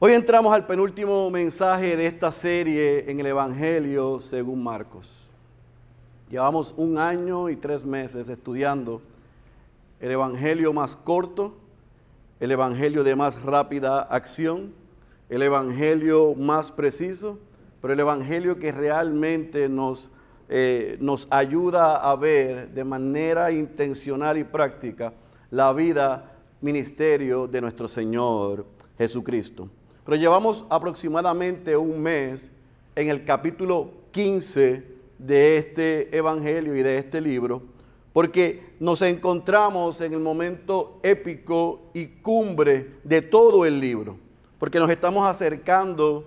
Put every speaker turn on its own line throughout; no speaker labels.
Hoy entramos al penúltimo mensaje de esta serie en el Evangelio según Marcos. Llevamos un año y tres meses estudiando el Evangelio más corto, el Evangelio de más rápida acción, el Evangelio más preciso, pero el Evangelio que realmente nos, eh, nos ayuda a ver de manera intencional y práctica la vida, ministerio de nuestro Señor Jesucristo. Pero llevamos aproximadamente un mes en el capítulo 15 de este Evangelio y de este libro, porque nos encontramos en el momento épico y cumbre de todo el libro, porque nos estamos acercando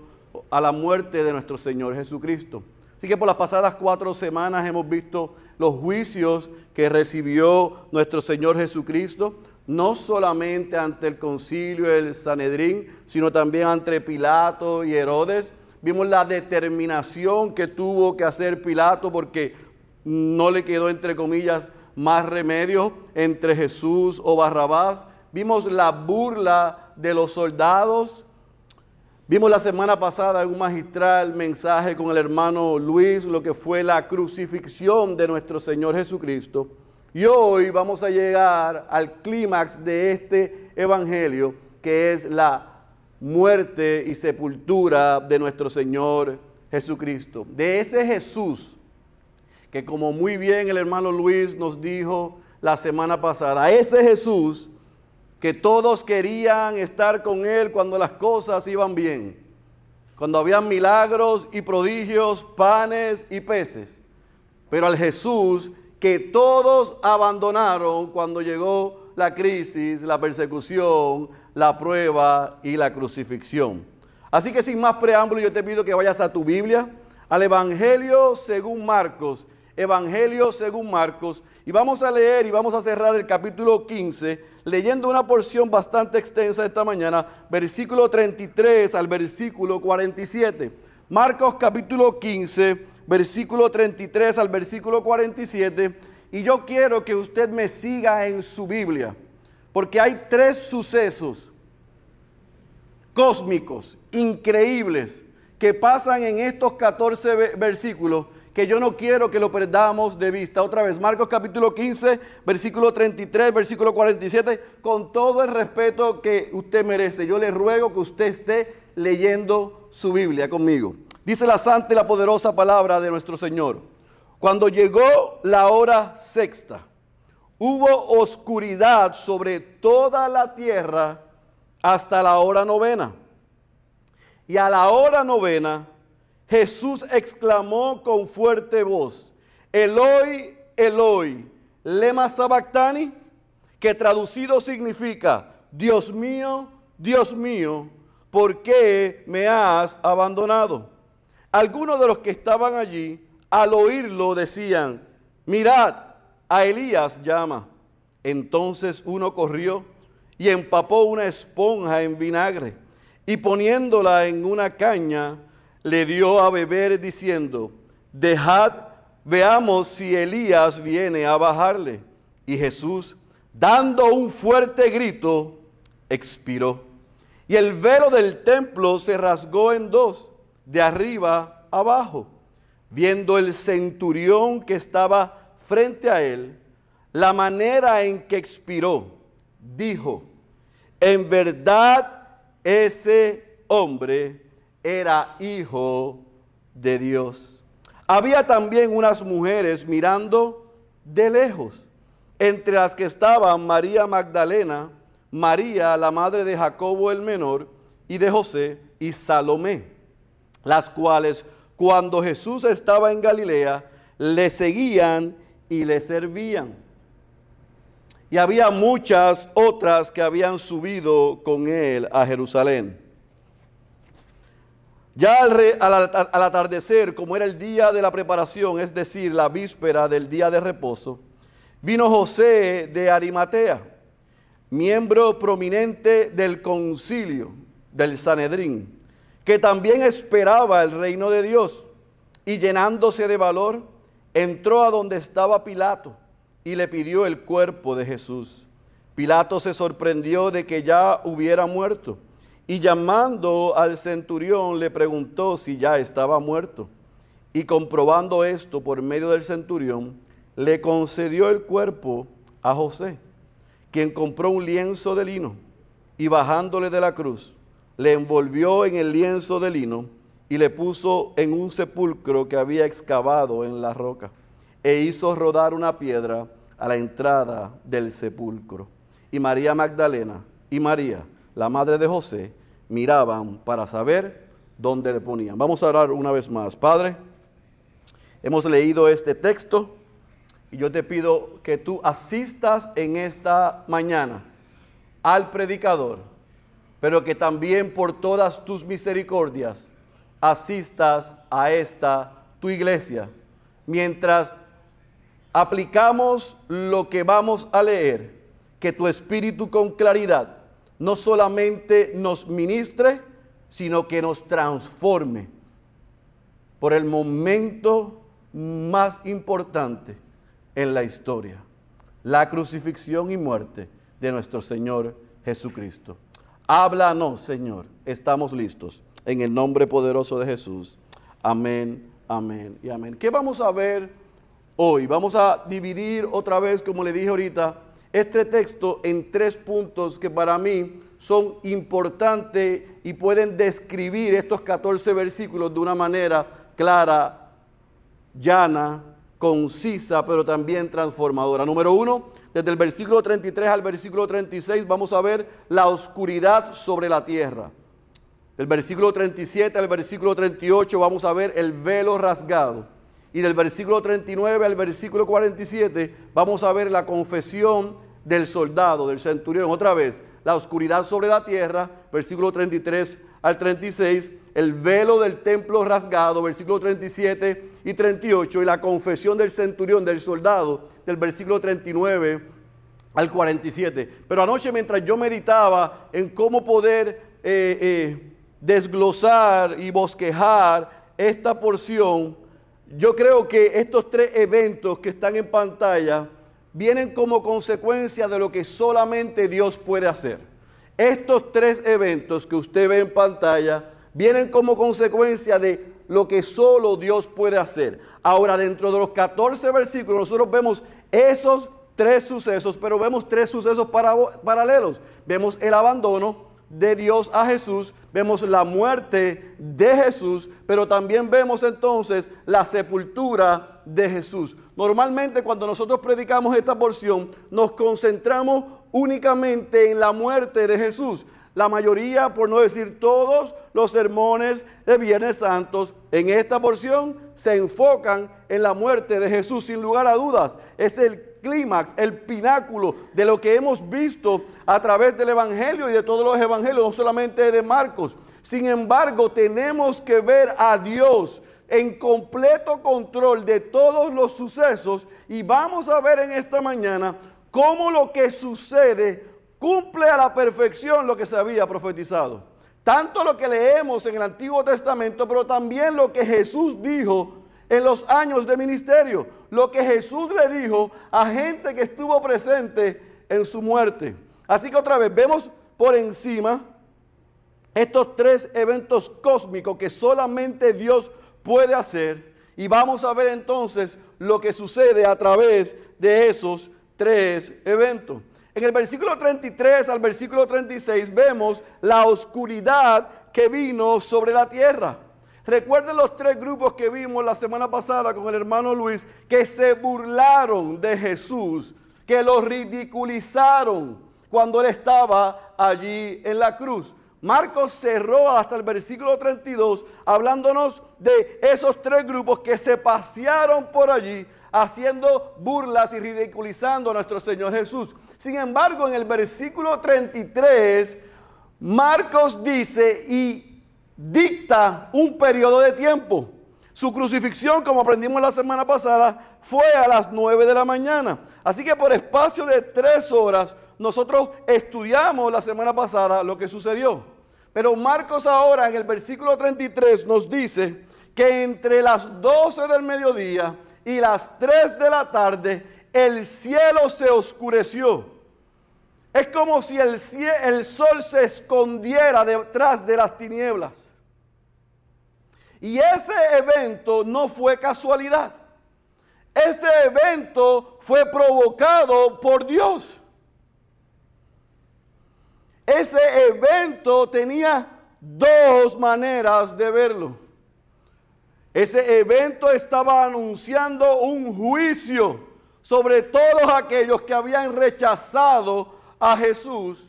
a la muerte de nuestro Señor Jesucristo. Así que por las pasadas cuatro semanas hemos visto los juicios que recibió nuestro Señor Jesucristo, no solamente ante el concilio del Sanedrín, sino también ante Pilato y Herodes. Vimos la determinación que tuvo que hacer Pilato porque no le quedó, entre comillas, más remedio entre Jesús o Barrabás. Vimos la burla de los soldados. Vimos la semana pasada en un magistral mensaje con el hermano Luis lo que fue la crucifixión de nuestro Señor Jesucristo. Y hoy vamos a llegar al clímax de este evangelio, que es la muerte y sepultura de nuestro Señor Jesucristo. De ese Jesús, que como muy bien el hermano Luis nos dijo la semana pasada, ese Jesús que todos querían estar con él cuando las cosas iban bien, cuando habían milagros y prodigios, panes y peces, pero al Jesús que todos abandonaron cuando llegó la crisis, la persecución, la prueba y la crucifixión. Así que sin más preámbulo, yo te pido que vayas a tu Biblia, al Evangelio según Marcos, Evangelio según Marcos, y vamos a leer y vamos a cerrar el capítulo 15, leyendo una porción bastante extensa esta mañana, versículo 33 al versículo 47. Marcos capítulo 15, versículo 33 al versículo 47. Y yo quiero que usted me siga en su Biblia, porque hay tres sucesos cósmicos, increíbles, que pasan en estos 14 versículos que yo no quiero que lo perdamos de vista. Otra vez, Marcos capítulo 15, versículo 33, versículo 47, con todo el respeto que usted merece. Yo le ruego que usted esté leyendo su Biblia conmigo. Dice la santa y la poderosa palabra de nuestro Señor. Cuando llegó la hora sexta, hubo oscuridad sobre toda la tierra hasta la hora novena. Y a la hora novena, Jesús exclamó con fuerte voz, Eloi, Eloi, lema sabactani, que traducido significa, Dios mío, Dios mío, ¿por qué me has abandonado? Algunos de los que estaban allí, al oírlo, decían, mirad, a Elías llama. Entonces uno corrió y empapó una esponja en vinagre y poniéndola en una caña, le dio a beber diciendo, dejad, veamos si Elías viene a bajarle. Y Jesús, dando un fuerte grito, expiró. Y el velo del templo se rasgó en dos de arriba abajo, viendo el centurión que estaba frente a él, la manera en que expiró, dijo, en verdad ese hombre era hijo de Dios. Había también unas mujeres mirando de lejos, entre las que estaban María Magdalena, María, la madre de Jacobo el menor, y de José, y Salomé las cuales cuando Jesús estaba en Galilea, le seguían y le servían. Y había muchas otras que habían subido con él a Jerusalén. Ya al, al, atardecer, como era el día de la preparación, es decir, la víspera del día de reposo, vino José de Arimatea, miembro prominente del concilio del Sanedrín que también esperaba el reino de Dios, y llenándose de valor, entró a donde estaba Pilato y le pidió el cuerpo de Jesús. Pilato se sorprendió de que ya hubiera muerto y llamando al centurión le preguntó si ya estaba muerto. Y comprobando esto por medio del centurión, le concedió el cuerpo a José, quien compró un lienzo de lino y bajándole de la cruz, le envolvió en el lienzo de lino y le puso en un sepulcro que había excavado en la roca e hizo rodar una piedra a la entrada del sepulcro. Y María Magdalena y María, la madre de José, miraban para saber dónde le ponían. Vamos a orar una vez más. Padre, hemos leído este texto y yo te pido que tú asistas en esta mañana al predicador, pero que también por todas tus misericordias asistas a esta tu iglesia mientras aplicamos lo que vamos a leer, que tu espíritu con claridad no solamente nos ministre, sino que nos transforme por el momento más importante en la historia, la crucifixión y muerte de nuestro Señor Jesucristo. Háblanos, Señor, estamos listos. En el nombre poderoso de Jesús. Amén, amén y amén. ¿Qué vamos a ver hoy? Vamos a dividir otra vez, como le dije ahorita, este texto en tres puntos que para mí son importantes y pueden describir estos 14 versículos de una manera clara, llana, concisa, pero también transformadora. Número uno, desde el versículo 33 al versículo 36 vamos a ver la oscuridad sobre la tierra. Del versículo 37 al versículo 38 vamos a ver el velo rasgado. Y del versículo 39 al versículo 47 vamos a ver la confesión del soldado, del centurión. Otra vez, la oscuridad sobre la tierra, versículo 33 al 36, el velo del templo rasgado, versículo 37 y 38, y la confesión del centurión, del soldado, del versículo 39 al 47. Pero anoche mientras yo meditaba en cómo poder eh, eh, desglosar y bosquejar esta porción, yo creo que estos tres eventos que están en pantalla vienen como consecuencia de lo que solamente Dios puede hacer. Estos tres eventos que usted ve en pantalla vienen como consecuencia de lo que solo Dios puede hacer. Ahora, dentro de los 14 versículos, nosotros vemos esos tres sucesos, pero vemos tres sucesos paralelos. Vemos el abandono, de Dios a Jesús, vemos la muerte de Jesús, pero también vemos entonces la sepultura de Jesús. Normalmente cuando nosotros predicamos esta porción nos concentramos únicamente en la muerte de Jesús. La mayoría, por no decir todos, los sermones de Viernes Santos en esta porción se enfocan en la muerte de Jesús, sin lugar a dudas. Es el clímax, el pináculo de lo que hemos visto a través del Evangelio y de todos los Evangelios, no solamente de Marcos. Sin embargo, tenemos que ver a Dios en completo control de todos los sucesos y vamos a ver en esta mañana cómo lo que sucede cumple a la perfección lo que se había profetizado. Tanto lo que leemos en el Antiguo Testamento, pero también lo que Jesús dijo en los años de ministerio. Lo que Jesús le dijo a gente que estuvo presente en su muerte. Así que otra vez vemos por encima estos tres eventos cósmicos que solamente Dios puede hacer. Y vamos a ver entonces lo que sucede a través de esos tres eventos. En el versículo 33 al versículo 36 vemos la oscuridad que vino sobre la tierra. Recuerden los tres grupos que vimos la semana pasada con el hermano Luis que se burlaron de Jesús, que lo ridiculizaron cuando él estaba allí en la cruz. Marcos cerró hasta el versículo 32 hablándonos de esos tres grupos que se pasearon por allí haciendo burlas y ridiculizando a nuestro Señor Jesús. Sin embargo, en el versículo 33, Marcos dice, y dicta un periodo de tiempo. Su crucifixión, como aprendimos la semana pasada, fue a las 9 de la mañana. Así que por espacio de tres horas nosotros estudiamos la semana pasada lo que sucedió. Pero Marcos ahora en el versículo 33 nos dice que entre las 12 del mediodía y las 3 de la tarde el cielo se oscureció Es como si el, sol se escondiera detrás de las tinieblas. Y ese evento no fue casualidad. Ese evento fue provocado por Dios. Ese evento tenía dos maneras de verlo. Ese evento estaba anunciando un juicio sobre todos aquellos que habían rechazado a Jesús,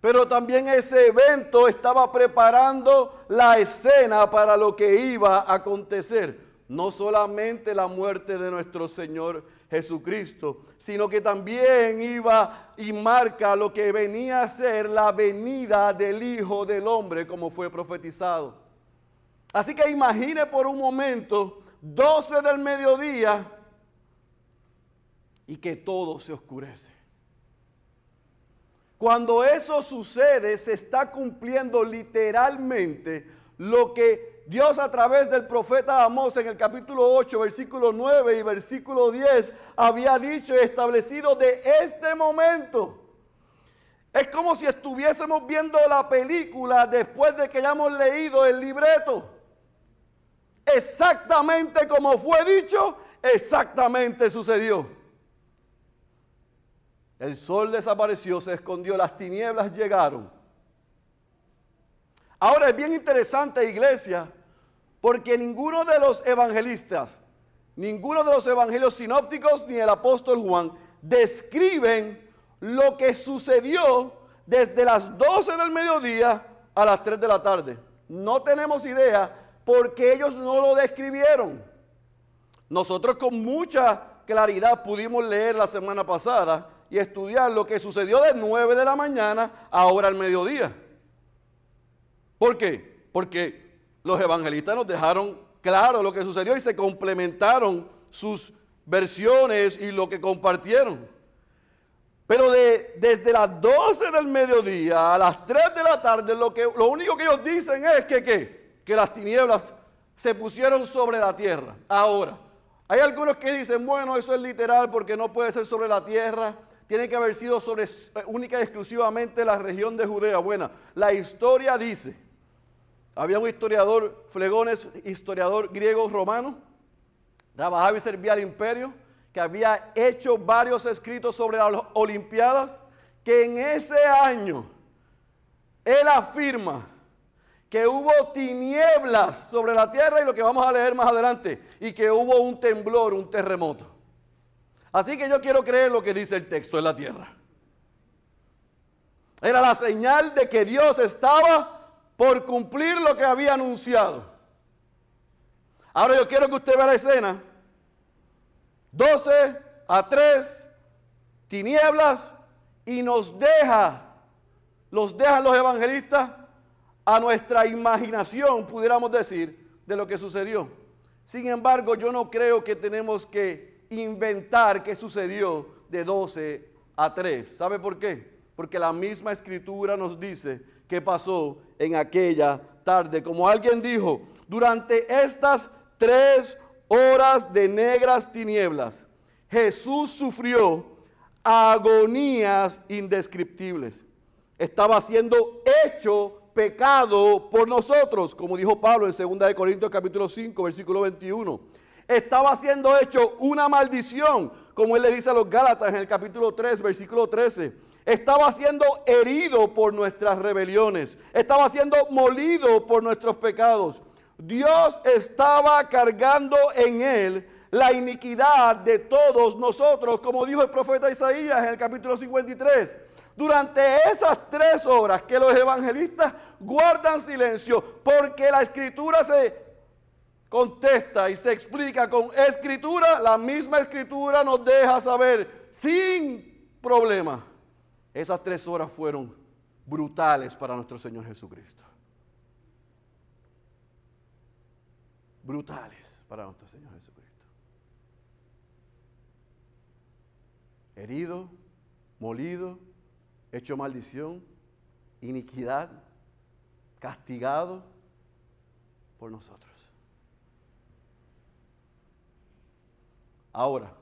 pero también ese evento estaba preparando la escena para lo que iba a acontecer. No solamente la muerte de nuestro Señor Jesucristo, sino que también iba y marca lo que venía a ser la venida del Hijo del Hombre, como fue profetizado. Así que imagine por un momento 12 del mediodía y que todo se oscurece. Cuando eso sucede, se está cumpliendo literalmente lo que Dios a través del profeta Amós en el capítulo 8, versículo 9 y versículo 10 había dicho y establecido de este momento. Es como si estuviésemos viendo la película después de que hayamos leído el libreto exactamente como fue dicho, exactamente sucedió. El sol desapareció, se escondió, las tinieblas llegaron. Ahora es bien interesante, iglesia, porque ninguno de los evangelistas, ninguno de los evangelios sinópticos ni el apóstol Juan describen lo que sucedió desde las 12 del mediodía a las 3 de la tarde. No tenemos idea porque ellos no lo describieron. Nosotros con mucha claridad pudimos leer la semana pasada y estudiar lo que sucedió de 9 de la mañana a ahora al mediodía. ¿Por qué? Porque los evangelistas nos dejaron claro lo que sucedió y se complementaron sus versiones y lo que compartieron. Pero de, desde las 12 del mediodía a las 3 de la tarde, lo, que, lo único que ellos dicen es que, que las tinieblas se pusieron sobre la tierra. Ahora, hay algunos que dicen, bueno, eso es literal porque no puede ser sobre la tierra, tiene que haber sido sobre única y exclusivamente la región de Judea. Bueno, la historia dice, había un historiador, Flegones, historiador griego romano, trabajaba y servía al imperio, que había hecho varios escritos sobre las Olimpiadas, que en ese año él afirma que hubo tinieblas sobre la tierra y lo que vamos a leer más adelante, y que hubo un temblor, un terremoto. Así que yo quiero creer lo que dice el texto en la tierra. Era la señal de que Dios estaba por cumplir lo que había anunciado. Ahora yo quiero que usted vea la escena. 12 a 3, tinieblas, y nos deja, los dejan los evangelistas a nuestra imaginación, pudiéramos decir, de lo que sucedió. Sin embargo, yo no creo que tenemos que inventar qué sucedió de 12 a 3. ¿Sabe por qué? Porque la misma escritura nos dice qué pasó en aquella tarde. Como alguien dijo, durante estas tres horas de negras tinieblas, Jesús sufrió agonías indescriptibles. Estaba siendo hecho pecado por nosotros, como dijo Pablo en 2 de Corintios capítulo 5, versículo 21. Estaba siendo hecho una maldición, como él le dice a los Gálatas en el capítulo 3, versículo 13. Estaba siendo herido por nuestras rebeliones. Estaba siendo molido por nuestros pecados. Dios estaba cargando en él la iniquidad de todos nosotros, como dijo el profeta Isaías en el capítulo 53 durante esas tres horas que los evangelistas guardan silencio, porque la escritura se contesta y se explica con escritura, la misma escritura nos deja saber sin problema. Esas tres horas fueron brutales para nuestro Señor Jesucristo. Brutales para nuestro Señor Jesucristo. Herido, molido, hecho maldición, iniquidad, castigado por nosotros. Ahora,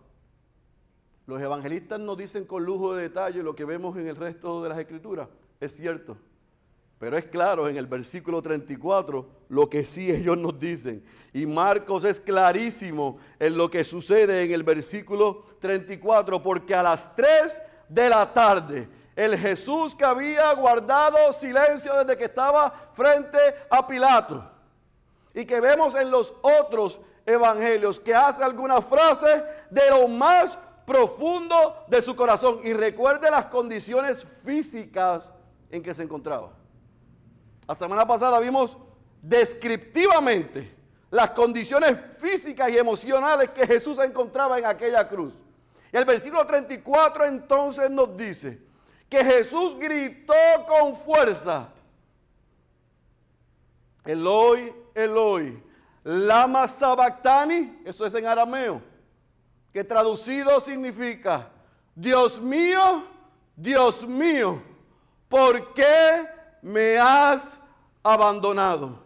Los evangelistas nos dicen con lujo de detalle lo que vemos en el resto de las escrituras. Es cierto. Pero es claro en el versículo 34 lo que sí ellos nos dicen. Y Marcos es clarísimo en lo que sucede en el versículo 34, porque a las 3 de la tarde, el Jesús que había guardado silencio desde que estaba frente a Pilato, y que vemos en los otros evangelios, que hace algunas frases de lo más profundo de su corazón. Y recuerde las condiciones físicas en que se encontraba. La semana pasada vimos descriptivamente las condiciones físicas y emocionales que Jesús encontraba en aquella cruz. Y el versículo 34 entonces nos dice que Jesús gritó con fuerza, Eloi, Eloi, lama sabactani, eso es en arameo, que traducido significa, Dios mío, Dios mío, ¿por qué me has abandonado.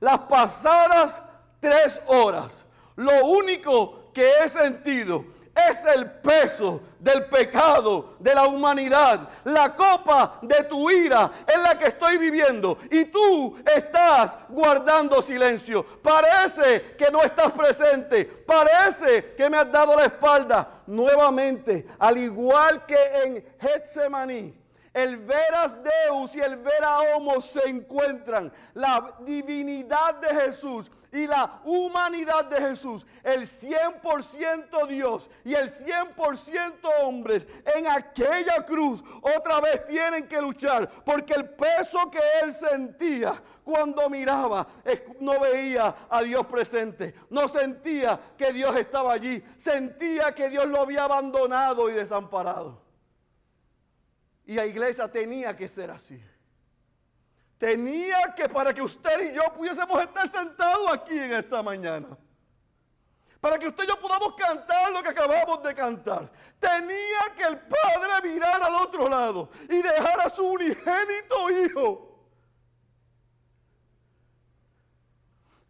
Las pasadas tres horas, lo único que he sentido es el peso del pecado de la humanidad. La copa de tu ira es la que estoy viviendo y tú estás guardando silencio. Parece que no estás presente. Parece que me has dado la espalda. Nuevamente, al igual que en Getsemaní, el veras Deus y el vera homo se encuentran. La divinidad de Jesús y la humanidad de Jesús, el 100% Dios y el 100% hombres en aquella cruz, otra vez tienen que luchar porque el peso que él sentía cuando miraba no veía a Dios presente, no sentía que Dios estaba allí, sentía que Dios lo había abandonado y desamparado. Y la iglesia tenía que ser así. Tenía que para que usted y yo pudiésemos estar sentados aquí en esta mañana. Para que usted y yo podamos cantar lo que acabamos de cantar. Tenía que el Padre mirar al otro lado y dejar a su unigénito hijo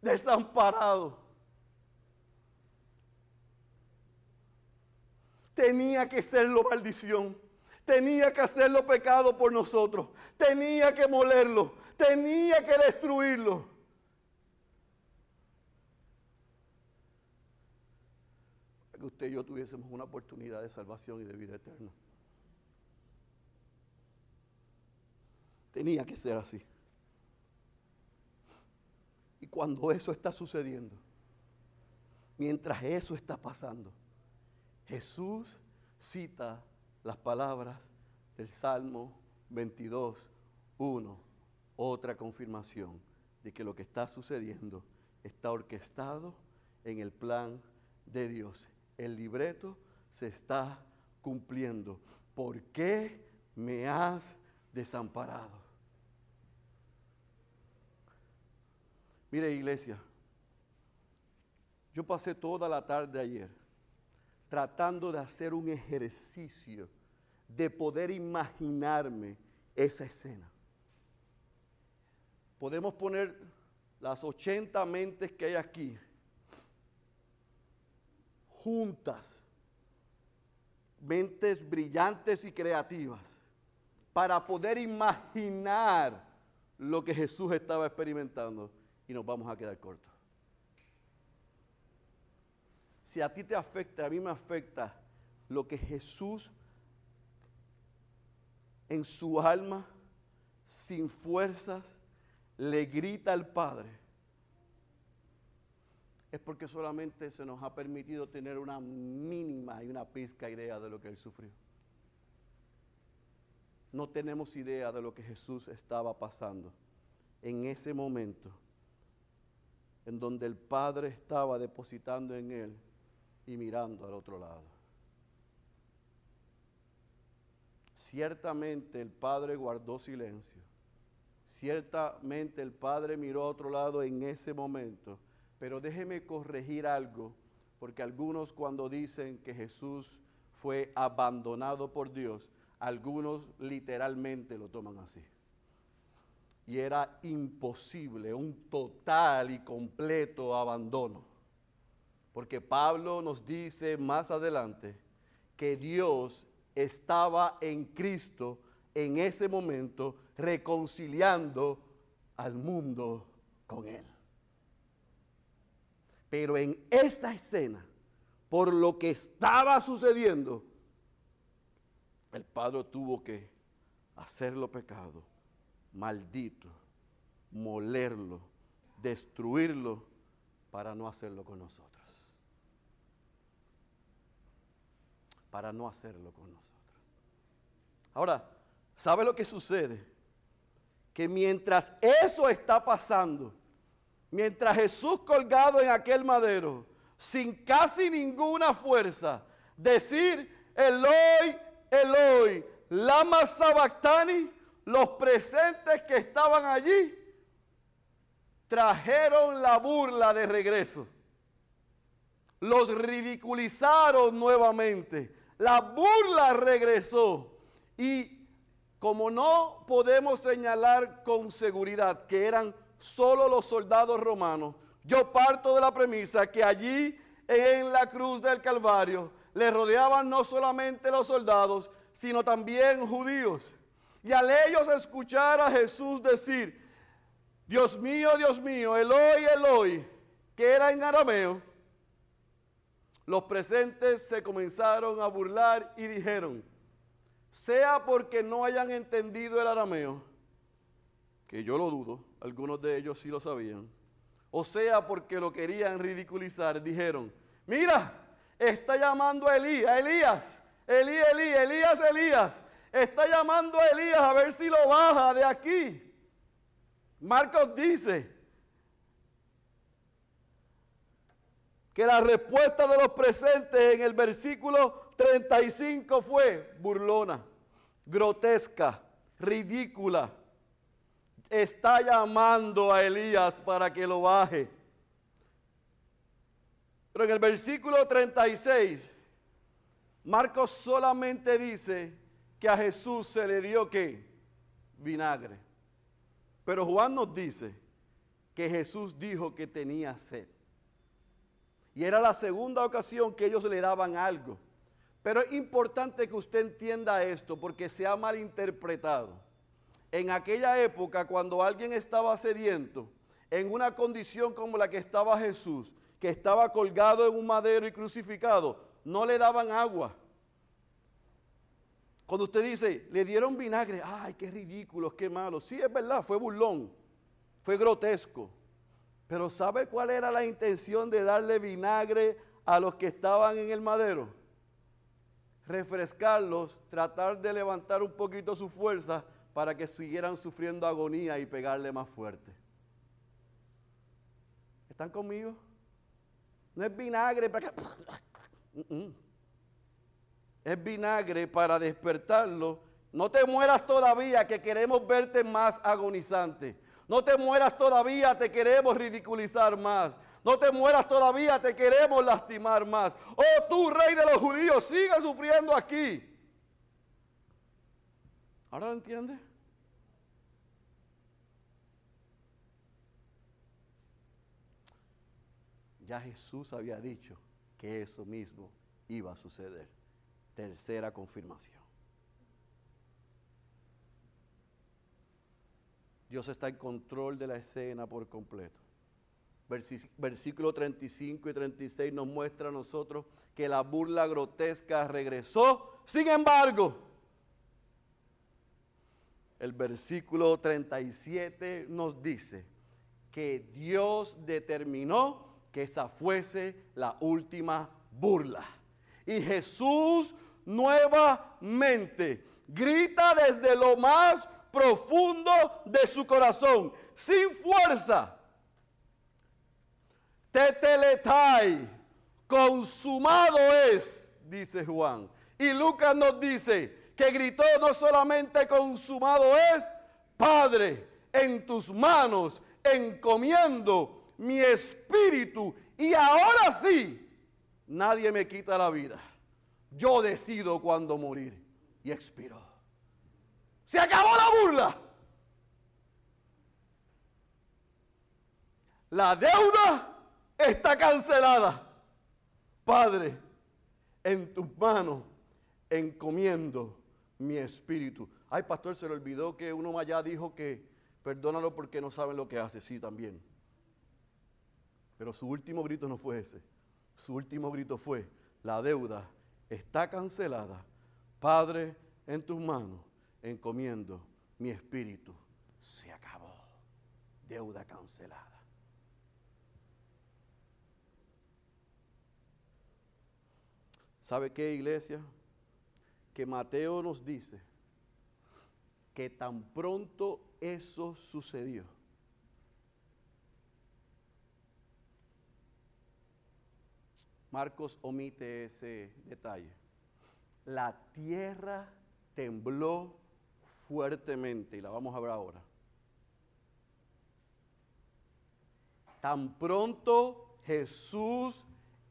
desamparado. Tenía que serlo maldición. Tenía que hacerlo pecado por nosotros. Tenía que molerlo. Tenía que destruirlo. Para que usted y yo tuviésemos una oportunidad de salvación y de vida eterna. Tenía que ser así. Y cuando eso está sucediendo, mientras eso está pasando, Jesús cita las palabras del Salmo 22, 1, otra confirmación de que lo que está sucediendo está orquestado en el plan de Dios. El libreto se está cumpliendo. ¿Por qué me has desamparado? Mire iglesia, yo pasé toda la tarde ayer tratando de hacer un ejercicio de poder imaginarme esa escena. Podemos poner las 80 mentes que hay aquí juntas, mentes brillantes y creativas, para poder imaginar lo que Jesús estaba experimentando y nos vamos a quedar cortos. Si a ti te afecta, a mí me afecta lo que Jesús en su alma, sin fuerzas, le grita al Padre, es porque solamente se nos ha permitido tener una mínima y una pizca idea de lo que Él sufrió. No tenemos idea de lo que Jesús estaba pasando en ese momento en donde el Padre estaba depositando en Él y mirando al otro lado. Ciertamente el Padre guardó silencio. Ciertamente el Padre miró a otro lado en ese momento. Pero déjeme corregir algo, porque algunos cuando dicen que Jesús fue abandonado por Dios, algunos literalmente lo toman así. Y era imposible un total y completo abandono. Porque Pablo nos dice más adelante que Dios estaba en Cristo en ese momento reconciliando al mundo con Él. Pero en esa escena, por lo que estaba sucediendo, el Padre tuvo que hacerlo pecado, maldito, molerlo, destruirlo para no hacerlo con nosotros. Para no hacerlo con nosotros. Ahora, ¿sabe lo que sucede? Que mientras eso está pasando, mientras Jesús colgado en aquel madero, sin casi ninguna fuerza, decir, Eloi, Eloi, lama sabactani, los presentes que estaban allí, trajeron la burla de regreso. Los ridiculizaron nuevamente. La burla regresó. Y como no podemos señalar con seguridad que eran solo los soldados romanos, yo parto de la premisa que allí en la cruz del Calvario le rodeaban no solamente los soldados, sino también judíos. Y al ellos escuchar a Jesús decir, Dios mío, Dios mío, Eloi, Eloi, que era en arameo, los presentes se comenzaron a burlar y dijeron, sea porque no hayan entendido el arameo, que yo lo dudo, algunos de ellos sí lo sabían, o sea porque lo querían ridiculizar, dijeron, mira, está llamando a Elías, Elías, Elías, Elías, Elías, Elías, está llamando a Elías a ver si lo baja de aquí. Marcos dice que la respuesta de los presentes en el versículo 35 fue burlona, grotesca, ridícula. Está llamando a Elías para que lo baje. Pero en el versículo 36, Marcos solamente dice que a Jesús se le dio qué? Vinagre. Pero Juan nos dice que Jesús dijo que tenía sed. Y era la segunda ocasión que ellos le daban algo. Pero es importante que usted entienda esto porque se ha malinterpretado. En aquella época, cuando alguien estaba sediento, en una condición como la que estaba Jesús, que estaba colgado en un madero y crucificado, no le daban agua. Cuando usted dice, le dieron vinagre, ay, qué ridículo, qué malo. Sí, es verdad, fue burlón, fue grotesco. Pero ¿sabe cuál era la intención de darle vinagre a los que estaban en el madero? Refrescarlos, tratar de levantar un poquito su fuerza para que siguieran sufriendo agonía y pegarle más fuerte. ¿Están conmigo? No es vinagre para que... Es vinagre para despertarlo. No te mueras todavía, que queremos verte más agonizante. No te mueras todavía, te queremos ridiculizar más. No te mueras todavía, te queremos lastimar más. Oh, tú, rey de los judíos, sigue sufriendo aquí. ¿Ahora lo entiendes? Ya Jesús había dicho que eso mismo iba a suceder. Tercera confirmación. Dios está en control de la escena por completo. Versículo 35 y 36 nos muestra a nosotros que la burla grotesca regresó. Sin embargo, el versículo 37 nos dice que Dios determinó que esa fuese la última burla. Y Jesús nuevamente grita desde lo más profundo de su corazón, sin fuerza. Teteletai, consumado es, dice Juan. Y Lucas nos dice que gritó no solamente consumado es, Padre, en tus manos encomiendo mi espíritu. Y ahora sí, nadie me quita la vida. Yo decido cuándo morir. Y expiró. Se acabó la burla. La deuda está cancelada. Padre, en tus manos encomiendo mi espíritu. Ay, pastor, se le olvidó que uno allá dijo que perdónalo porque no saben lo que hace. Sí, también. Pero su último grito no fue ese. Su último grito fue, la deuda está cancelada. Padre, en tus manos encomiendo mi espíritu. Se acabó. Deuda cancelada. ¿Sabe qué, iglesia? Que Mateo nos dice que tan pronto eso sucedió, Marcos omite ese detalle. La tierra tembló fuertemente, y la vamos a ver ahora. Tan pronto Jesús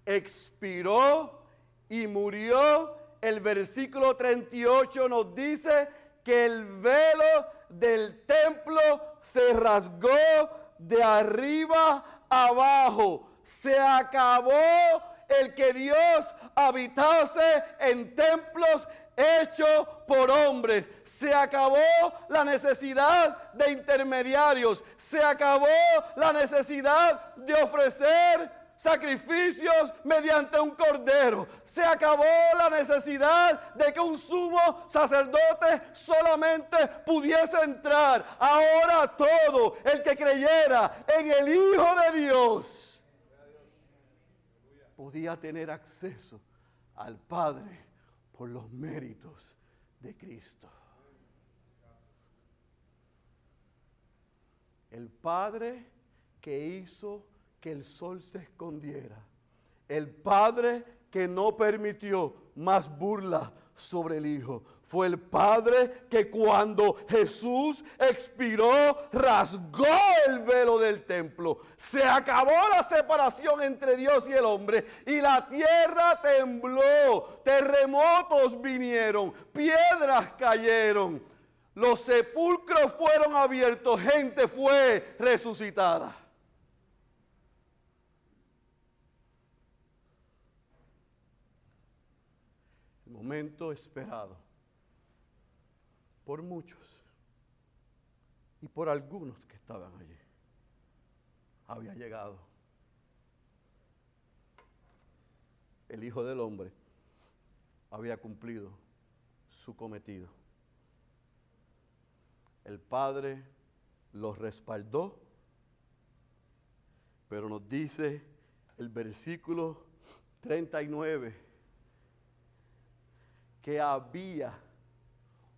expiró y murió, el versículo 38 nos dice que el velo del templo se rasgó de arriba abajo. Se acabó el que Dios habitase en templos hechos por hombres. Se acabó la necesidad de intermediarios. Se acabó la necesidad de ofrecer sacrificios mediante un cordero. Se acabó la necesidad de que un sumo sacerdote solamente pudiese entrar. Ahora todo el que creyera en el Hijo de Dios podía tener acceso al Padre por los méritos de Cristo. El Padre que hizo que el sol se escondiera. El Padre que no permitió más burla sobre el Hijo. Fue el Padre que cuando Jesús expiró, rasgó el velo del templo. Se acabó la separación entre Dios y el hombre y la tierra tembló. Terremotos vinieron, piedras cayeron. Los sepulcros fueron abiertos, gente fue resucitada. momento esperado por muchos y por algunos que estaban allí. Había llegado el Hijo del Hombre, había cumplido su cometido. El Padre los respaldó, pero nos dice el versículo 39 que había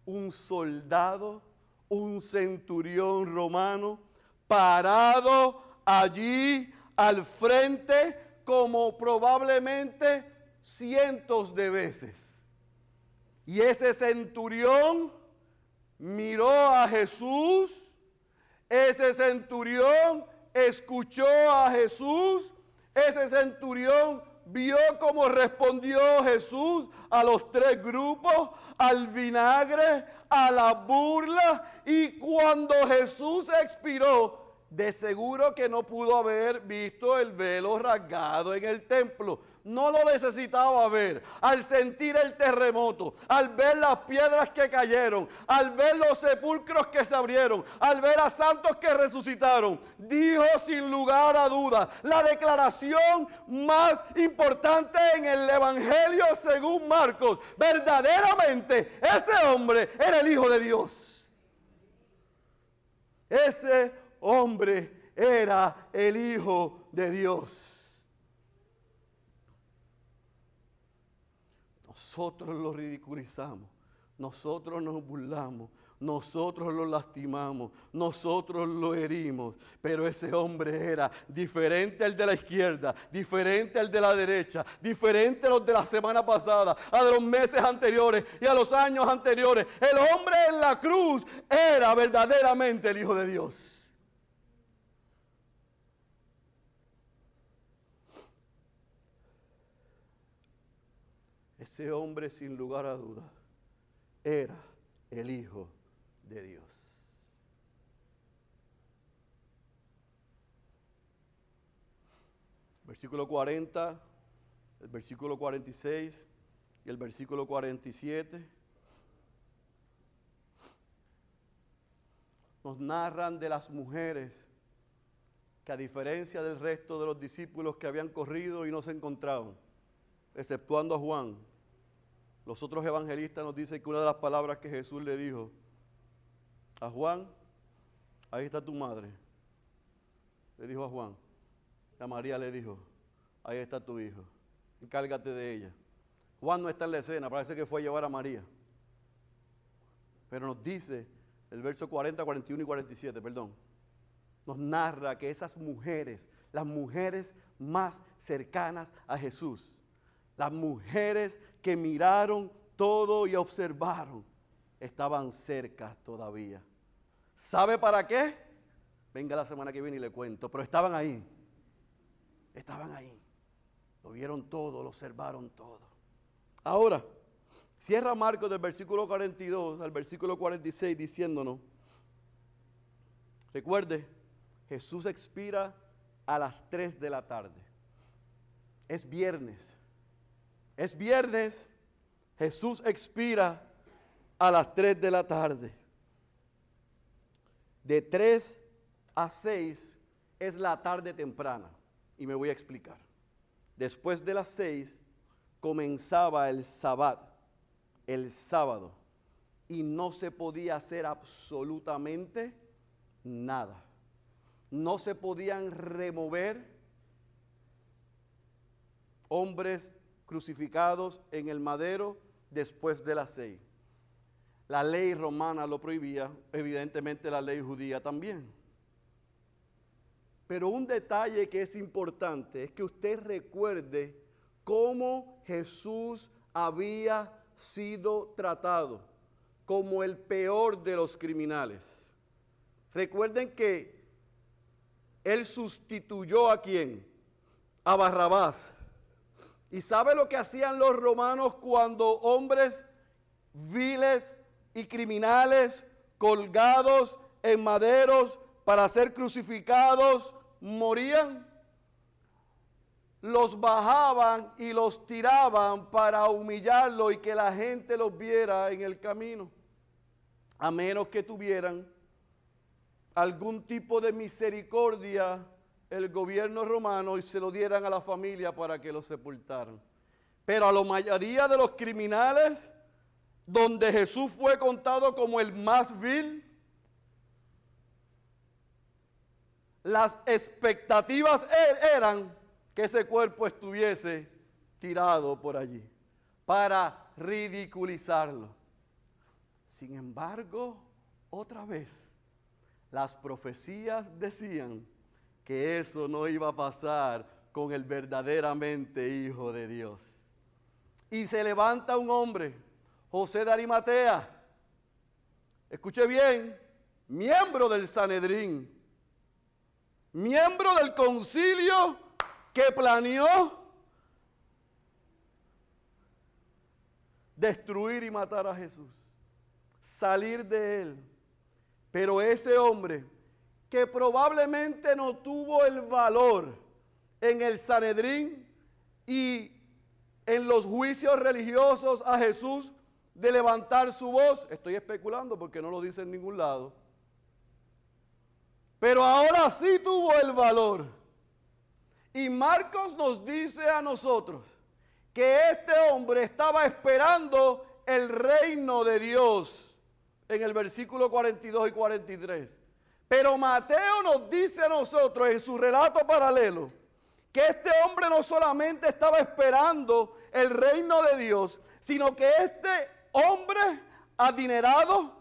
un soldado, un centurión romano, parado allí al frente como probablemente cientos de veces. Y ese centurión miró a Jesús, ese centurión escuchó a Jesús, ese centurión vio cómo respondió Jesús a los tres grupos, al vinagre, a la burla. Y cuando Jesús expiró, de seguro que no pudo haber visto el velo rasgado en el templo. No lo necesitaba ver. Al sentir el terremoto, al ver las piedras que cayeron, al ver los sepulcros que se abrieron, al ver a santos que resucitaron, dijo sin lugar a dudas la declaración más importante en el Evangelio según Marcos. Verdaderamente ese hombre era el Hijo de Dios. Ese hombre era el Hijo de Dios. Nosotros lo ridiculizamos, nosotros nos burlamos, nosotros lo lastimamos, nosotros lo herimos, pero ese hombre era diferente al de la izquierda, diferente al de la derecha, diferente a los de la semana pasada, a los meses anteriores y a los años anteriores. El hombre en la cruz era verdaderamente el Hijo de Dios. Ese hombre sin lugar a duda era el Hijo de Dios. Versículo 40, el versículo 46 y el versículo 47 nos narran de las mujeres que a diferencia del resto de los discípulos que habían corrido y no se encontraban, exceptuando a Juan, los otros evangelistas nos dicen que una de las palabras que Jesús le dijo a Juan, ahí está tu madre, le dijo a Juan, a María le dijo, ahí está tu hijo, encárgate de ella. Juan no está en la escena, parece que fue a llevar a María. Pero nos dice el verso 40, 41 y 47, perdón, nos narra que esas mujeres, las mujeres más cercanas a Jesús, las mujeres que miraron todo y observaron, estaban cerca todavía. ¿Sabe para qué? Venga la semana que viene y le cuento, pero estaban ahí. Estaban ahí. Lo vieron todo, lo observaron todo. Ahora, cierra Marcos del versículo 42 al versículo 46 diciéndonos, recuerde, Jesús expira a las 3 de la tarde. Es viernes. Es viernes. Jesús expira a las 3 de la tarde. De 3 a 6 es la tarde temprana. Y me voy a explicar. Después de las 6 comenzaba el sabbat, el sábado. Y no se podía hacer absolutamente nada no se podían remover hombres crucificados en el madero después de las seis. La ley romana lo prohibía, evidentemente la ley judía también. Pero un detalle que es importante es que usted recuerde cómo Jesús había sido tratado como el peor de los criminales. Recuerden que él sustituyó a quién? A Barrabás. ¿Y sabe lo que hacían los romanos cuando hombres viles y criminales colgados en maderos para ser crucificados morían? Los bajaban y los tiraban para humillarlo y que la gente los viera en el camino. A menos que tuvieran algún tipo de misericordia el gobierno romano y se lo dieran a la familia para que lo sepultaran. Pero a la mayoría de los criminales, donde Jesús fue contado como el más vil, las expectativas er-, eran que ese cuerpo estuviese tirado por allí para ridiculizarlo. Sin embargo, otra vez, las profecías decían que eso no iba a pasar con el verdaderamente Hijo de Dios. Y se levanta un hombre, José de Arimatea, escuche bien, miembro del Sanedrín, miembro del concilio que planeó destruir y matar a Jesús, salir de él pero ese hombre que probablemente no tuvo el valor en el Sanedrín y en los juicios religiosos a Jesús de levantar su voz, estoy especulando porque no lo dice en ningún lado, pero ahora sí tuvo el valor. Y Marcos nos dice a nosotros que este hombre estaba esperando el reino de Dios en el versículo 42 y 43. Pero Mateo nos dice a nosotros en su relato paralelo que este hombre no solamente estaba esperando el reino de Dios, sino que este hombre adinerado,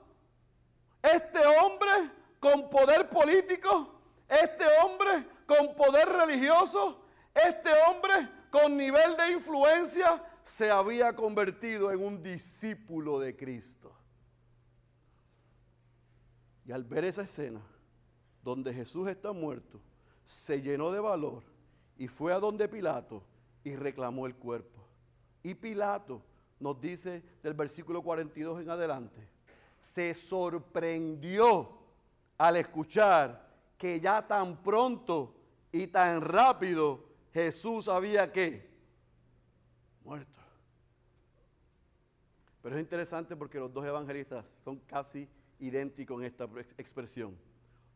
este hombre con poder político, este hombre con poder religioso, este hombre con nivel de influencia, se había convertido en un discípulo de Cristo. Y al ver esa escena, donde Jesús está muerto, se llenó de valor y fue a donde Pilato y reclamó el cuerpo. Y Pilato nos dice del versículo 42 en adelante, se sorprendió al escuchar que ya tan pronto y tan rápido Jesús había que muerto. Pero es interesante porque los dos evangelistas son casi idénticos en esta expresión.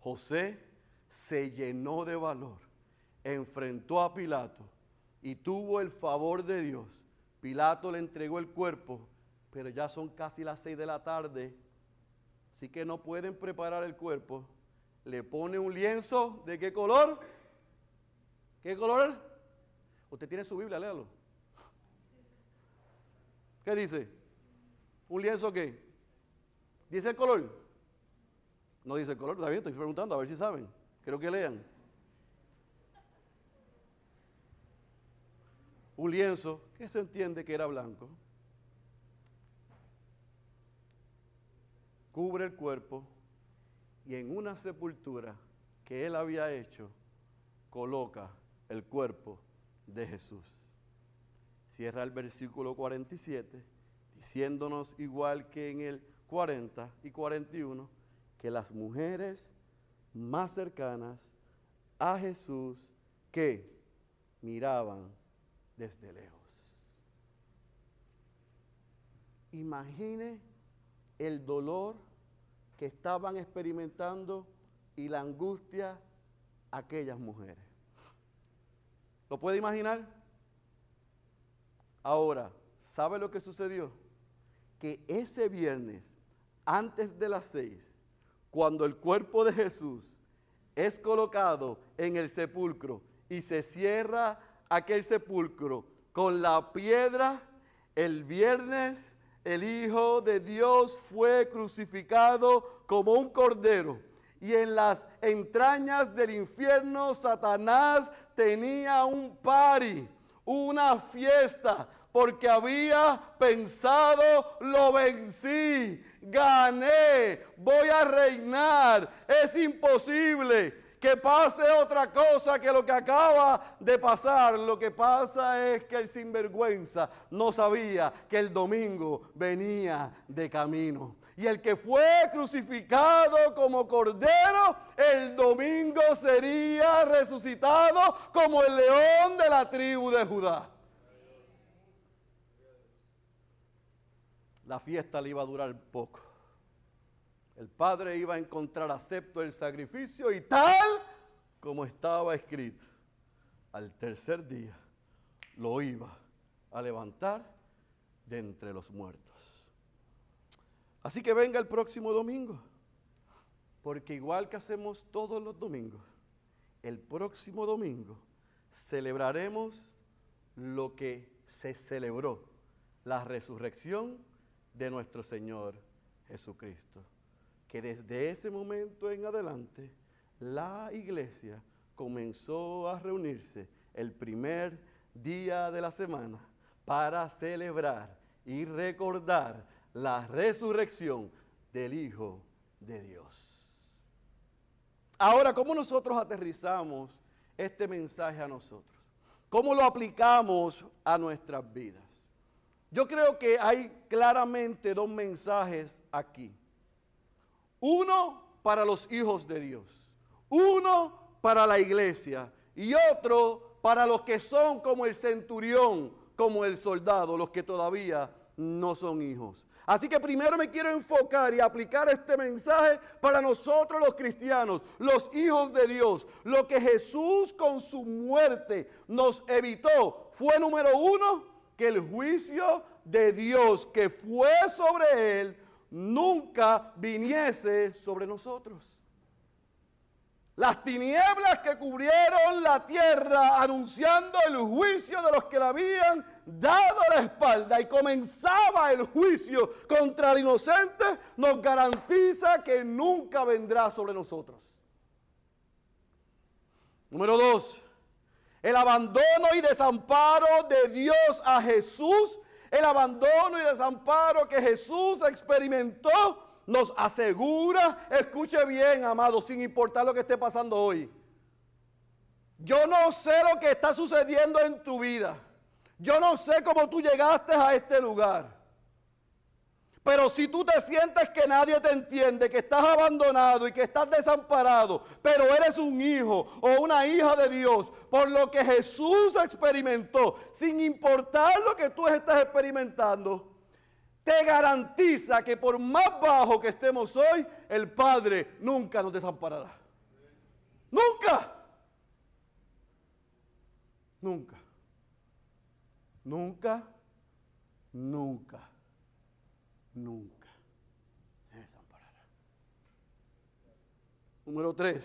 José se llenó de valor, enfrentó a Pilato y tuvo el favor de Dios. Pilato le entregó el cuerpo, pero ya son casi las seis de la tarde, así que no pueden preparar el cuerpo. Le pone un lienzo, ¿de qué color? ¿Qué color? Usted tiene su Biblia, léalo. ¿Qué dice? ¿Un lienzo qué? ¿Dice el color? No dice el color, está bien, estoy preguntando a ver si saben. Creo que lean. Un lienzo que se entiende que era blanco. Cubre el cuerpo y en una sepultura que él había hecho, coloca el cuerpo de Jesús. Cierra el versículo 47 diciéndonos igual que en el 40 y 41 que las mujeres más cercanas a Jesús que miraban desde lejos. Imagine el dolor que estaban experimentando y la angustia aquellas mujeres. ¿Lo puede imaginar? Ahora, ¿sabe lo que sucedió? Que ese viernes, antes de las seis, cuando el cuerpo de Jesús es colocado en el sepulcro y se cierra aquel sepulcro con la piedra, el viernes el Hijo de Dios fue crucificado como un cordero. Y en las entrañas del infierno Satanás tenía un pari, una fiesta, porque había pensado, lo vencí, gané, voy a reinar. Es imposible que pase otra cosa que lo que acaba de pasar. Lo que pasa es que el sinvergüenza no sabía que el domingo venía de camino. Y el que fue crucificado como cordero, el domingo sería resucitado como el león de la tribu de Judá. La fiesta le iba a durar poco. El Padre iba a encontrar acepto el sacrificio y tal como estaba escrito, al tercer día lo iba a levantar de entre los muertos. Así que venga el próximo domingo, porque igual que hacemos todos los domingos, el próximo domingo celebraremos lo que se celebró, la resurrección de nuestro Señor Jesucristo que desde ese momento en adelante la iglesia comenzó a reunirse el primer día de la semana para celebrar y recordar la resurrección del Hijo de Dios. Ahora, ¿cómo nosotros aterrizamos este mensaje a nosotros? ¿Cómo lo aplicamos a nuestras vidas? Yo creo que hay claramente dos mensajes aquí. Uno para los hijos de Dios, uno para la iglesia y otro para los que son como el centurión, como el soldado, los que todavía no son hijos. Así que primero me quiero enfocar y aplicar este mensaje para nosotros los cristianos, los hijos de Dios. Lo que Jesús con su muerte nos evitó fue número uno, que el juicio de Dios que fue sobre él nunca viniese sobre nosotros. Las tinieblas que cubrieron la tierra anunciando el juicio de los que le habían dado la espalda y comenzaba el juicio contra el inocente, nos garantiza que nunca vendrá sobre nosotros. Número dos, el abandono y desamparo de Dios a Jesús el abandono y desamparo que Jesús experimentó nos asegura, escuche bien, amado, sin importar lo que esté pasando hoy. Yo no sé lo que está sucediendo en tu vida. Yo no sé cómo tú llegaste a este lugar. Pero si tú te sientes que nadie te entiende, que estás abandonado y que estás desamparado, pero eres un hijo o una hija de Dios, por lo que Jesús experimentó, sin importar lo que tú estás experimentando, te garantiza que por más bajo que estemos hoy, el Padre nunca nos desamparará. Nunca. Nunca. Nunca. Nunca. Nunca. Se desamparará. Número tres.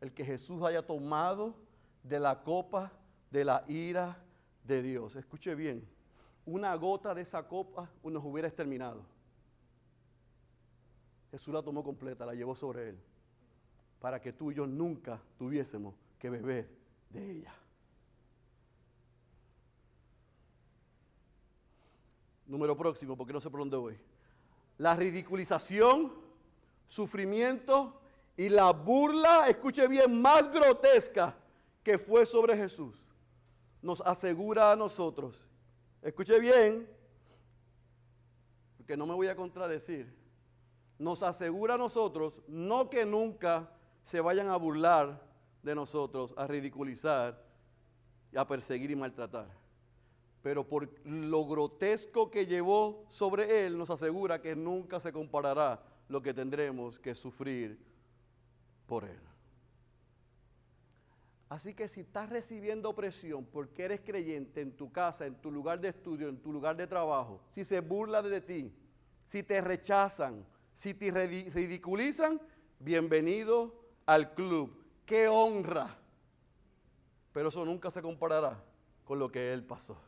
El que Jesús haya tomado de la copa de la ira de Dios. Escuche bien una gota de esa copa nos hubiera exterminado. Jesús la tomó completa, la llevó sobre él, para que tú y yo nunca tuviésemos que beber de ella. Número próximo, porque no sé por dónde voy. La ridiculización, sufrimiento y la burla, escuche bien, más grotesca que fue sobre Jesús, nos asegura a nosotros escuche bien, porque no me voy a contradecir, nos asegura a nosotros, no que nunca se vayan a burlar de nosotros, a ridiculizar, y a perseguir y maltratar. Pero por lo grotesco que llevó sobre él, nos asegura que nunca se comparará lo que tendremos que sufrir por él. Así que si estás recibiendo presión porque eres creyente en tu casa, en tu lugar de estudio, en tu lugar de trabajo, si se burla de ti, si te rechazan, si te ridiculizan, bienvenido al club. ¡Qué honra! Pero eso nunca se comparará con lo que él pasó.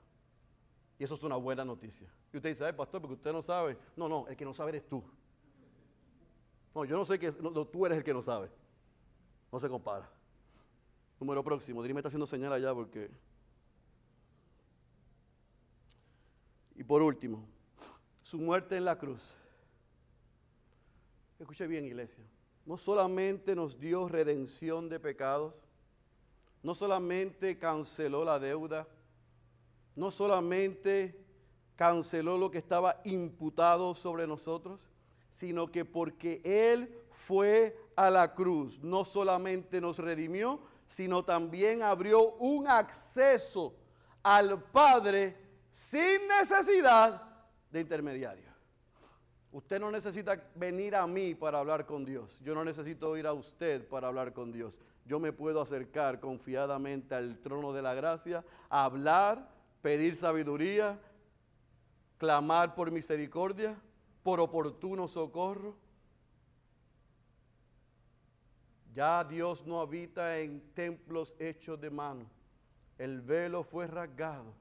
Y eso es una buena noticia. Y usted dice, pastor, porque usted no sabe. No, no, el que no sabe eres tú. No, yo no sé que tú eres el que no sabe. No se compara. Número próximo. Dime está haciendo señal allá porque. Y por último, su muerte en la cruz. Escuche bien, iglesia. No solamente nos dio redención de pecados, no solamente canceló la deuda, no solamente canceló lo que estaba imputado sobre nosotros, sino que porque Él fue a la cruz, no solamente nos redimió, sino también abrió un acceso al Padre sin necesidad de intermediario. Usted no necesita venir a mí para hablar con Dios. Yo no necesito ir a usted para hablar con Dios. Yo me puedo acercar confiadamente al trono de la gracia, hablar, pedir sabiduría, clamar por misericordia, por oportuno socorro Ya Dios no habita en templos hechos de mano. El velo fue rasgado.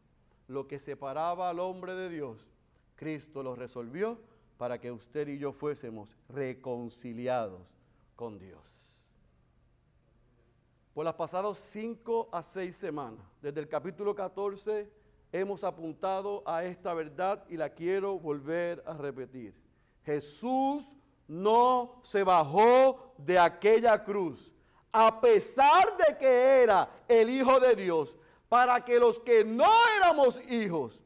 Lo que separaba al hombre de Dios, Cristo lo resolvió para que usted y yo fuésemos reconciliados con Dios. Por las pasadas cinco a seis semanas, desde el capítulo 14, hemos apuntado a esta verdad y la quiero volver a repetir. Jesús no se bajó de aquella cruz, a pesar de que era el Hijo de Dios, para que los que no éramos hijos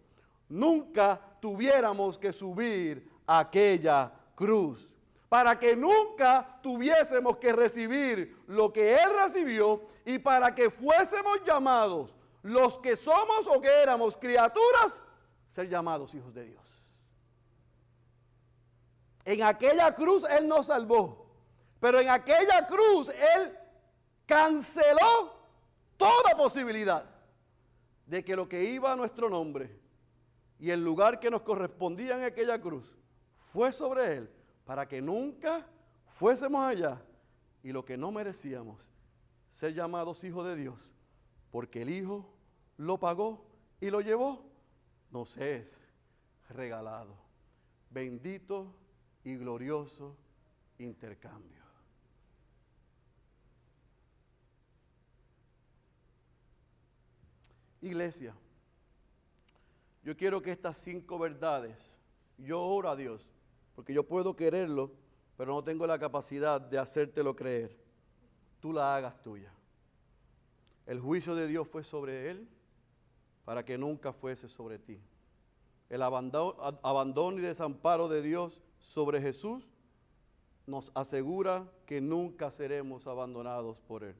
nunca tuviéramos que subir a aquella cruz. Para que nunca tuviésemos que recibir lo que Él recibió y para que fuésemos llamados los que somos o que éramos criaturas, ser llamados hijos de Dios. En aquella cruz Él nos salvó. Pero en aquella cruz Él canceló toda posibilidad de que lo que iba a nuestro nombre y el lugar que nos correspondía en aquella cruz fue sobre Él para que nunca fuésemos allá y lo que no merecíamos, ser llamados hijos de Dios, porque el Hijo lo pagó y lo llevó, nos es regalado. Bendito y glorioso intercambio. Iglesia, yo quiero que estas cinco verdades, yo oro a Dios, porque yo puedo quererlo, pero no tengo la capacidad de hacértelo creer. Tú la hagas tuya. El juicio de Dios fue sobre él para que nunca fuese sobre ti. El abandono, y desamparo de Dios sobre Jesús nos asegura que nunca seremos abandonados por Él.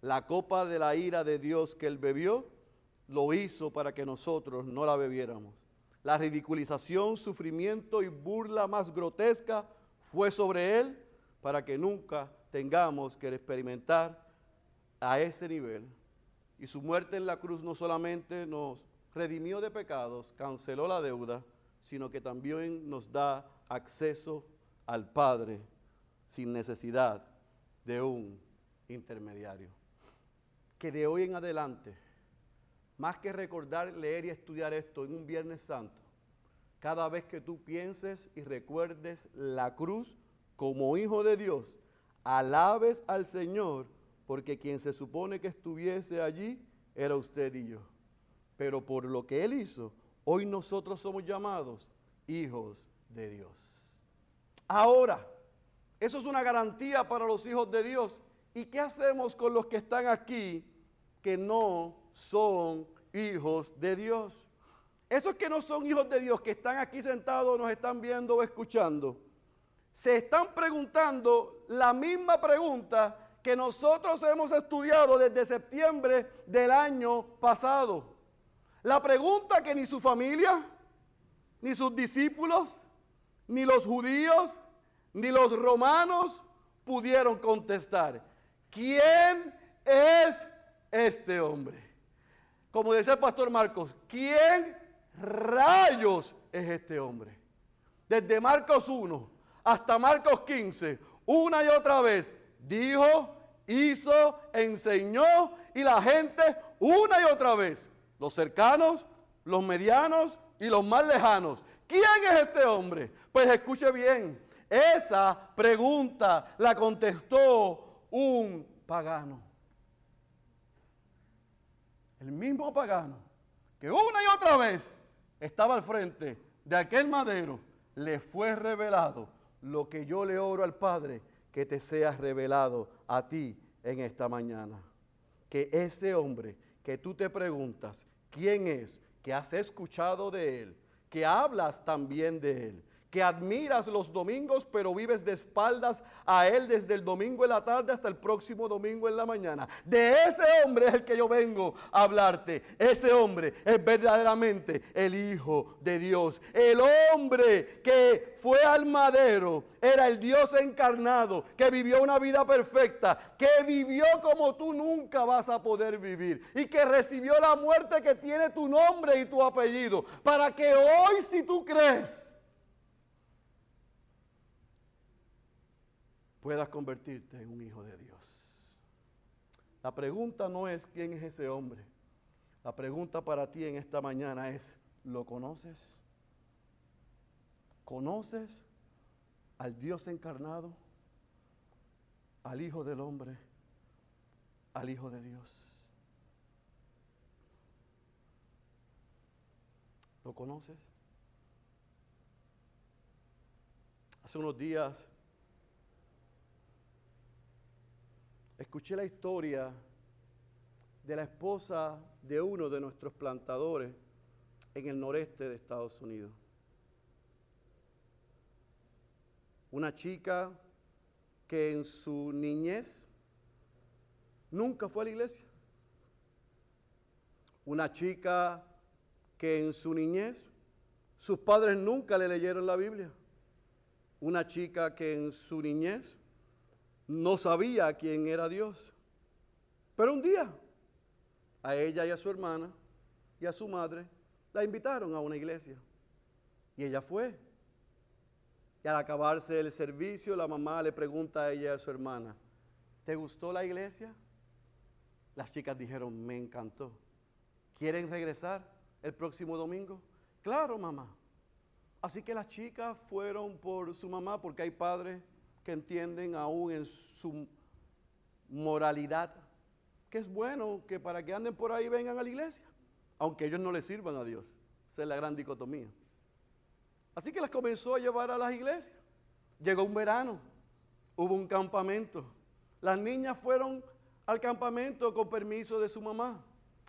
La copa de la ira de Dios que Él bebió, lo hizo para que nosotros no la bebiéramos. la ridiculización, sufrimiento y burla más grotesca fue sobre él para que nunca tengamos que experimentar a ese nivel. Y su muerte en la cruz no solamente nos redimió de pecados, canceló la deuda, sino que también nos da acceso al Padre sin necesidad de un intermediario. Que de hoy en adelante, más que recordar, leer y estudiar esto en un Viernes Santo, cada vez que tú pienses y recuerdes la cruz como hijo de Dios, alabes al Señor, porque quien se supone que estuviese allí era usted y yo. Pero por lo que Él hizo, hoy nosotros somos llamados hijos de Dios. Ahora, eso es una garantía para los hijos de Dios. ¿Y qué hacemos con los que están aquí que no son hijos de Dios? Esos que no son hijos de Dios, que están aquí sentados, nos están viendo o escuchando, se están preguntando la misma pregunta que nosotros hemos estudiado desde septiembre del año pasado. La pregunta que ni su familia, ni sus discípulos, ni los judíos, ni los romanos pudieron contestar. ¿Quién es este hombre? Como decía el pastor Marcos, ¿quién rayos es este hombre? Desde Marcos 1 hasta Marcos 15, una y otra vez, dijo, hizo, enseñó y la gente una y otra vez, los cercanos, los medianos y los más lejanos. ¿Quién es este hombre? Pues escuche bien, esa pregunta la contestó un pagano. El mismo pagano que una y otra vez estaba al frente de aquel madero, le fue revelado lo que yo le oro al Padre que te sea revelado a ti en esta mañana. Que ese hombre que tú te preguntas quién es, que has escuchado de él, que hablas también de él, que admiras los domingos, pero vives de espaldas a Él desde el domingo en la tarde hasta el próximo domingo en la mañana. De ese hombre es el que yo vengo a hablarte. Ese hombre es verdaderamente el Hijo de Dios. El hombre que fue al madero era el Dios encarnado, que vivió una vida perfecta, que vivió como tú nunca vas a poder vivir y que recibió la muerte que tiene tu nombre y tu apellido. Para que hoy si tú crees, puedas convertirte en un hijo de Dios. La pregunta no es quién es ese hombre. La pregunta para ti en esta mañana es, ¿lo conoces? ¿Conoces al Dios encarnado? Al Hijo del Hombre, al Hijo de Dios. ¿Lo conoces? Hace unos días escuché la historia de la esposa de uno de nuestros plantadores en el noreste de Estados Unidos. Una chica que en su niñez nunca fue a la iglesia. Una chica que en su niñez sus padres nunca le leyeron la Biblia. Una chica que en su niñez no sabía quién era Dios. Pero un día, a ella y a su hermana y a su madre la invitaron a una iglesia. Y ella fue. Y al acabarse el servicio, la mamá le pregunta a ella y a su hermana, ¿te gustó la iglesia? Las chicas dijeron, me encantó. ¿Quieren regresar el próximo domingo? Claro, mamá. Así que las chicas fueron por su mamá, porque hay padres que entienden aún en su moralidad que es bueno que para que anden por ahí vengan a la iglesia, aunque ellos no le sirvan a Dios. Esa es la gran dicotomía. Así que las comenzó a llevar a las iglesias. Llegó un verano, hubo un campamento. Las niñas fueron al campamento con permiso de su mamá.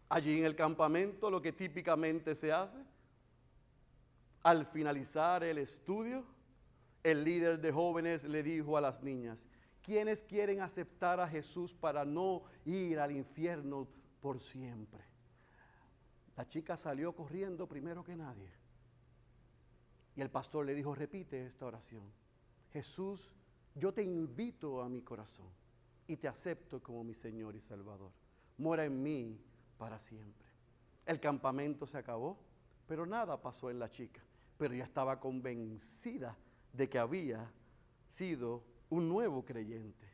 Allí en el campamento lo que típicamente se hace, al finalizar el estudio, el líder de jóvenes le dijo a las niñas, ¿quiénes quieren aceptar a Jesús para no ir al infierno por siempre? La chica salió corriendo primero que nadie Y el pastor le dijo, repite esta oración. Jesús, yo te invito a mi corazón y te acepto como mi Señor y Salvador. Mora en mí para siempre. El campamento se acabó, pero nada pasó en la chica. Pero ya estaba convencida de que había sido un nuevo creyente.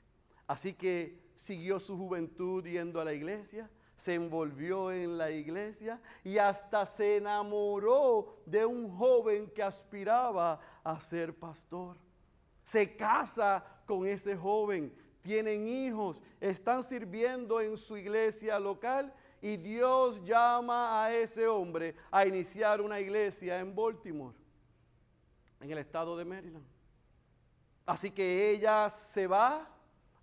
Así que siguió su juventud yendo a la iglesia, se envolvió en la iglesia y hasta se enamoró de un joven que aspiraba a ser pastor. Se casa con ese joven, tienen hijos, están sirviendo en su iglesia local y Dios llama a ese hombre a iniciar una iglesia en Baltimore, en el estado de Maryland. Así que ella se va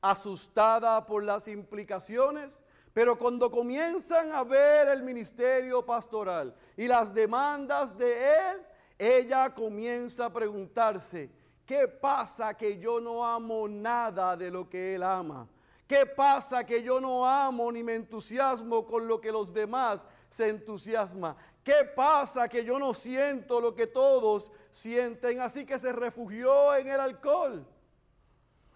asustada por las implicaciones, pero cuando comienzan a ver el ministerio pastoral y las demandas de él, ella comienza a preguntarse, ¿qué pasa que yo no amo nada de lo que él ama? ¿Qué pasa que yo no amo ni me entusiasmo con lo que los demás se entusiasman? ¿Qué pasa que yo no siento lo que todos sienten? Así que se refugió en el alcohol.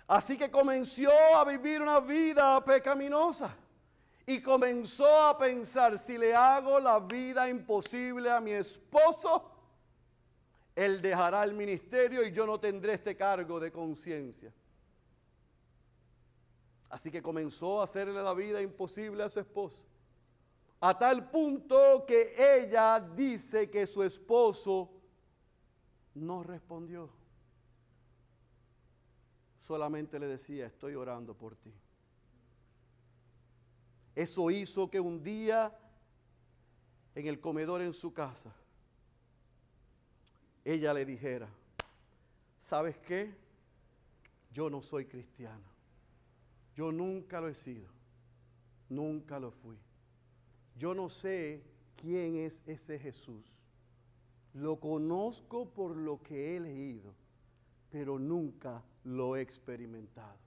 Así que comenzó a vivir una vida pecaminosa. Y comenzó a pensar, si le hago la vida imposible a mi esposo, él dejará el ministerio y yo no tendré este cargo de conciencia. Así que comenzó a hacerle la vida imposible a su esposo. A tal punto que ella dice que su esposo no respondió. Solamente le decía, estoy orando por ti. Eso hizo que un día en el comedor en su casa, ella le dijera, ¿sabes qué? Yo no soy cristiana. Yo nunca lo he sido, nunca lo fui. Yo no sé quién es ese Jesús. Lo conozco por lo que he leído, pero nunca lo he experimentado.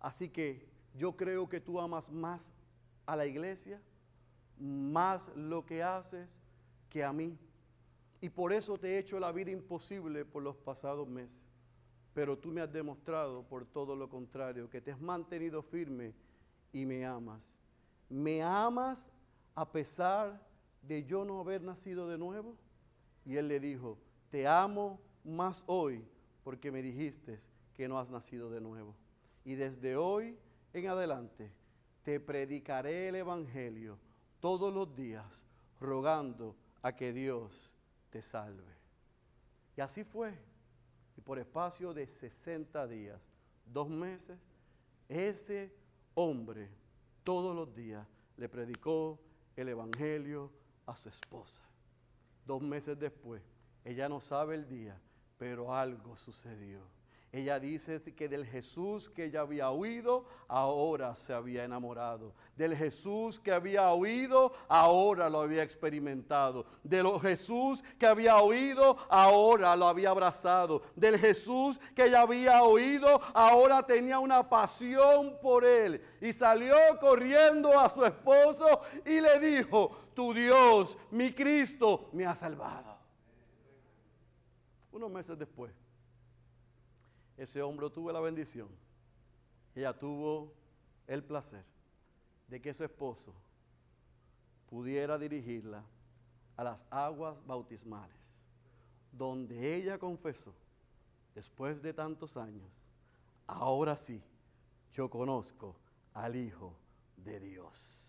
Así que yo creo que tú amas más a la iglesia, más lo que haces que a mí. Y por eso te he hecho la vida imposible por los pasados meses pero tú me has demostrado por todo lo contrario, que te has mantenido firme y me amas. ¿Me amas a pesar de yo no haber nacido de nuevo? Y él le dijo, te amo más hoy porque me dijiste que no has nacido de nuevo. Y desde hoy en adelante te predicaré el Evangelio todos los días, rogando a que Dios te salve. Y así fue. Y por espacio de 60 días, dos meses, ese hombre todos los días le predicó el Evangelio a su esposa. Dos meses después, ella no sabe el día, pero algo sucedió. Ella dice que del Jesús que ella había oído, ahora se había enamorado. Del Jesús que había oído, ahora lo había experimentado. Del Jesús que había oído, ahora lo había abrazado. Del Jesús que ella había oído, ahora tenía una pasión por él. Y salió corriendo a su esposo y le dijo, tu Dios, mi Cristo, me ha salvado. Unos meses después ese hombre tuvo la bendición, ella tuvo el placer de que su esposo pudiera dirigirla a las aguas bautismales, donde ella confesó, después de tantos años, ahora sí, yo conozco al Hijo de Dios.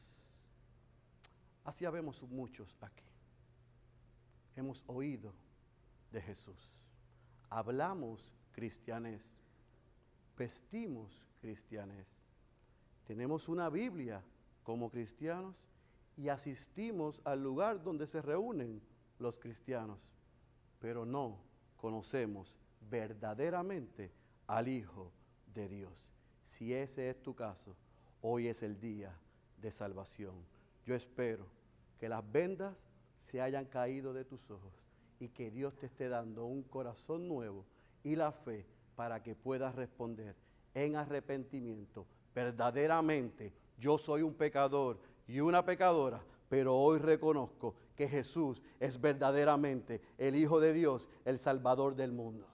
Así habemos muchos aquí. Hemos oído de Jesús. Hablamos cristianes. Vestimos cristianes. Tenemos una Biblia como cristianos y asistimos al lugar donde se reúnen los cristianos, pero no conocemos verdaderamente al Hijo de Dios. Si ese es tu caso, hoy es el día de salvación. Yo espero que las vendas se hayan caído de tus ojos y que Dios te esté dando un corazón nuevo y la fe para que puedas responder en arrepentimiento. Verdaderamente, yo soy un pecador y una pecadora, pero hoy reconozco que Jesús es verdaderamente el Hijo de Dios, el Salvador del mundo.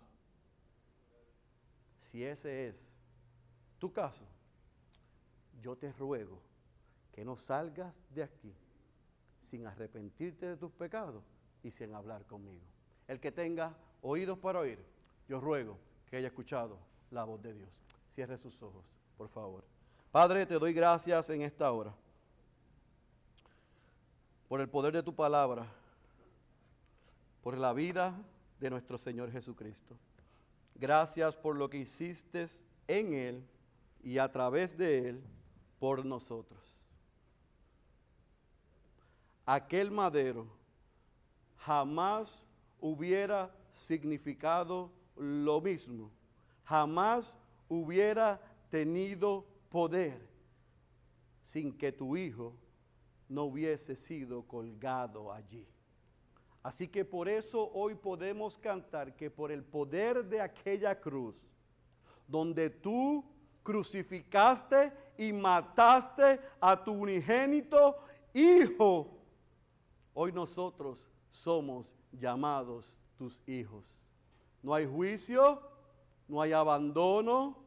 Si ese es tu caso, yo te ruego que no salgas de aquí sin arrepentirte de tus pecados y sin hablar conmigo. El que tenga oídos para oír, yo ruego que haya escuchado la voz de Dios. Cierre sus ojos, por favor. Padre, te doy gracias en esta hora por el poder de tu palabra, por la vida de nuestro Señor Jesucristo. Gracias por lo que hiciste en Él y a través de Él por nosotros. Aquel madero jamás hubiera significado lo mismo, jamás hubiera tenido poder sin que tu hijo no hubiese sido colgado allí. Así que por eso hoy podemos cantar que por el poder de aquella cruz, donde tú crucificaste y mataste a tu unigénito Hijo, hoy nosotros somos llamados tus hijos. No hay juicio, no hay abandono,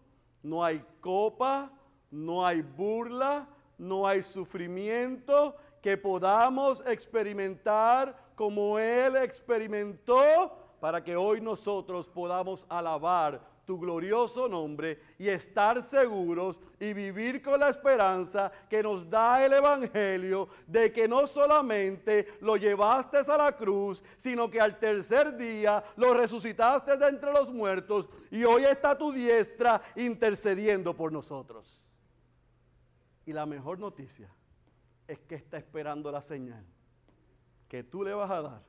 no hay copa, no hay burla, no hay sufrimiento que podamos experimentar como Él experimentó para que hoy nosotros podamos alabar tu glorioso nombre y estar seguros y vivir con la esperanza que nos da el Evangelio de que no solamente lo llevaste a la cruz, sino que al tercer día lo resucitaste de entre los muertos y hoy está tu diestra intercediendo por nosotros. Y la mejor noticia es que está esperando la señal que tú le vas a dar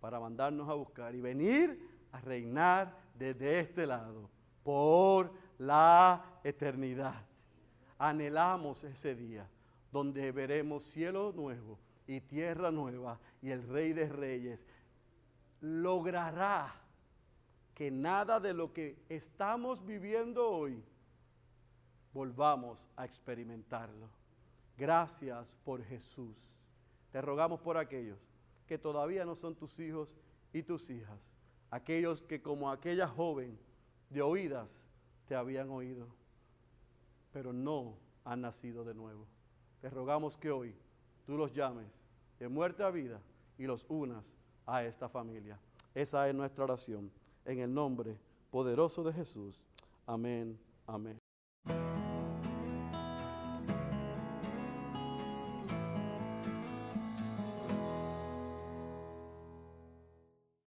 para mandarnos a buscar y venir a reinar desde este lado por la eternidad. Anhelamos ese día donde veremos cielo nuevo y tierra nueva y el Rey de Reyes logrará que nada de lo que estamos viviendo hoy volvamos a experimentarlo. Gracias por Jesús. Te rogamos por aquellos que todavía no son tus hijos y tus hijas, aquellos que como aquella joven de oídas te habían oído, pero no han nacido de nuevo. Te rogamos que hoy tú los llames de muerte a vida y los unas a esta familia. Esa es nuestra oración. En el nombre poderoso de Jesús. Amén. Amén.